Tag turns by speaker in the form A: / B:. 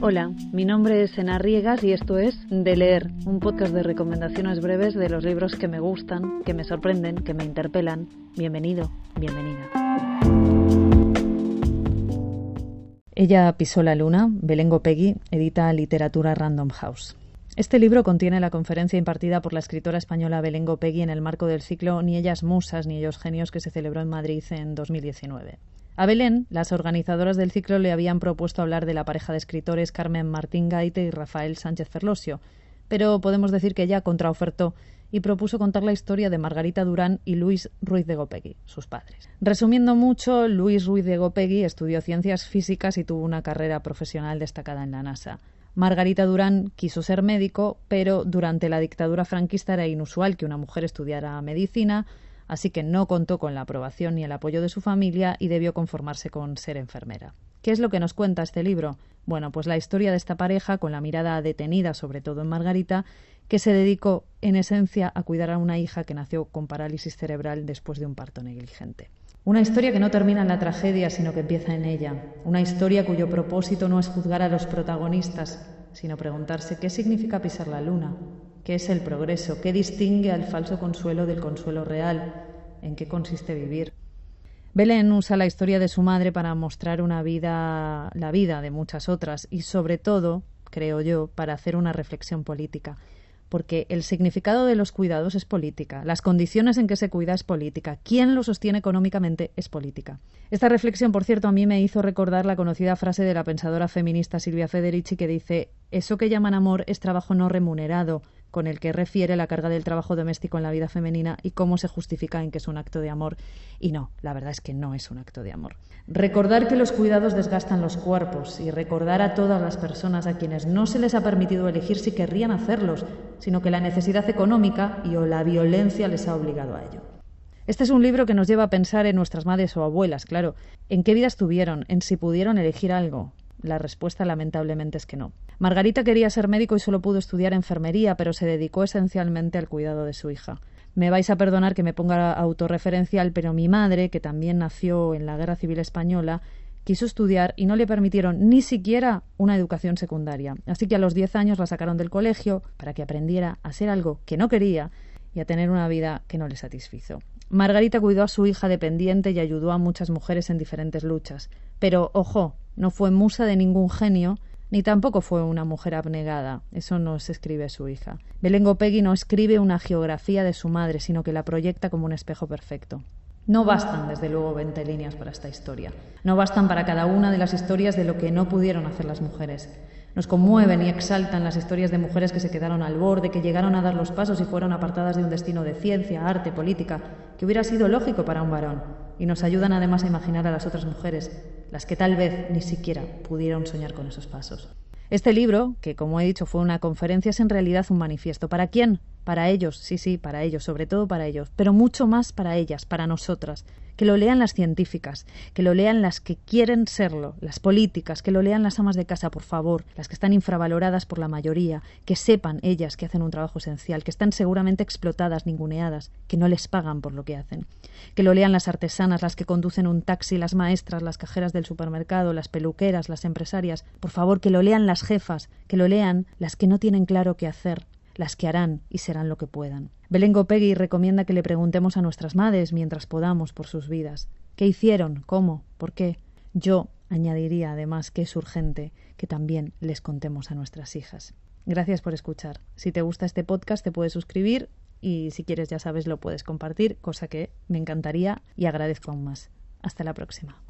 A: Hola, mi nombre es Ena Riegas y esto es De Leer, un podcast de recomendaciones breves de los libros que me gustan, que me sorprenden, que me interpelan. Bienvenido, bienvenida. Ella pisó la luna, Belengo Peggy, edita Literatura Random House. Este libro contiene la conferencia impartida por la escritora española Belengo Peggy en el marco del ciclo Ni ellas musas ni ellos genios que se celebró en Madrid en 2019. A Belén, las organizadoras del ciclo le habían propuesto hablar de la pareja de escritores Carmen Martín Gaite y Rafael Sánchez Ferlosio, pero podemos decir que ella contraofertó y propuso contar la historia de Margarita Durán y Luis Ruiz de Gopegui, sus padres. Resumiendo mucho, Luis Ruiz de Gopegui estudió ciencias físicas y tuvo una carrera profesional destacada en la NASA. Margarita Durán quiso ser médico, pero durante la dictadura franquista era inusual que una mujer estudiara medicina, así que no contó con la aprobación ni el apoyo de su familia y debió conformarse con ser enfermera. ¿Qué es lo que nos cuenta este libro? Bueno, pues la historia de esta pareja, con la mirada detenida sobre todo en Margarita, que se dedicó en esencia a cuidar a una hija que nació con parálisis cerebral después de un parto negligente. Una historia que no termina en la tragedia, sino que empieza en ella. Una historia cuyo propósito no es juzgar a los protagonistas, sino preguntarse qué significa pisar la luna, ¿Qué es el progreso? ¿Qué distingue al falso consuelo del consuelo real? ¿En qué consiste vivir? Belén usa la historia de su madre para mostrar una vida, la vida de muchas otras y sobre todo, creo yo, para hacer una reflexión política porque el significado de los cuidados es política, las condiciones en que se cuida es política, quién lo sostiene económicamente es política. Esta reflexión, por cierto, a mí me hizo recordar la conocida frase de la pensadora feminista Silvia Federici que dice eso que llaman amor es trabajo no remunerado, con el que refiere la carga del trabajo doméstico en la vida femenina y cómo se justifica en que es un acto de amor. Y no, la verdad es que no es un acto de amor. Recordar que los cuidados desgastan los cuerpos y recordar a todas las personas a quienes no se les ha permitido elegir si querrían hacerlos, sino que la necesidad económica y o la violencia les ha obligado a ello. Este es un libro que nos lleva a pensar en nuestras madres o abuelas, claro, en qué vidas tuvieron, en si pudieron elegir algo, la respuesta lamentablemente es que no. Margarita quería ser médico y solo pudo estudiar enfermería, pero se dedicó esencialmente al cuidado de su hija. Me vais a perdonar que me ponga autorreferencial, pero mi madre, que también nació en la Guerra Civil Española, quiso estudiar y no le permitieron ni siquiera una educación secundaria. Así que a los diez años la sacaron del colegio para que aprendiera a ser algo que no quería y a tener una vida que no le satisfizo. Margarita cuidó a su hija dependiente y ayudó a muchas mujeres en diferentes luchas. Pero, ojo, no fue musa de ningún genio, ni tampoco fue una mujer abnegada. Eso no se escribe su hija. Belengo Peggy no escribe una geografía de su madre, sino que la proyecta como un espejo perfecto. No bastan, desde luego, veinte líneas para esta historia. No bastan para cada una de las historias de lo que no pudieron hacer las mujeres. Nos conmueven y exaltan las historias de mujeres que se quedaron al borde, que llegaron a dar los pasos y fueron apartadas de un destino de ciencia, arte, política, que hubiera sido lógico para un varón. Y nos ayudan además a imaginar a las otras mujeres, las que tal vez ni siquiera pudieron soñar con esos pasos. Este libro, que como he dicho fue una conferencia, es en realidad un manifiesto. ¿Para quién? Para ellos, sí, sí, para ellos, sobre todo para ellos, pero mucho más para ellas, para nosotras. Que lo lean las científicas, que lo lean las que quieren serlo, las políticas, que lo lean las amas de casa, por favor, las que están infravaloradas por la mayoría, que sepan ellas que hacen un trabajo esencial, que están seguramente explotadas, ninguneadas, que no les pagan por lo que hacen. Que lo lean las artesanas, las que conducen un taxi, las maestras, las cajeras del supermercado, las peluqueras, las empresarias. Por favor, que lo lean las jefas, que lo lean las que no tienen claro qué hacer, las que harán y serán lo que puedan. Belén Gopegui recomienda que le preguntemos a nuestras madres mientras podamos por sus vidas. ¿Qué hicieron? ¿Cómo? ¿Por qué? Yo añadiría además que es urgente que también les contemos a nuestras hijas. Gracias por escuchar. Si te gusta este podcast te puedes suscribir y si quieres ya sabes lo puedes compartir, cosa que me encantaría y agradezco aún más. Hasta la próxima.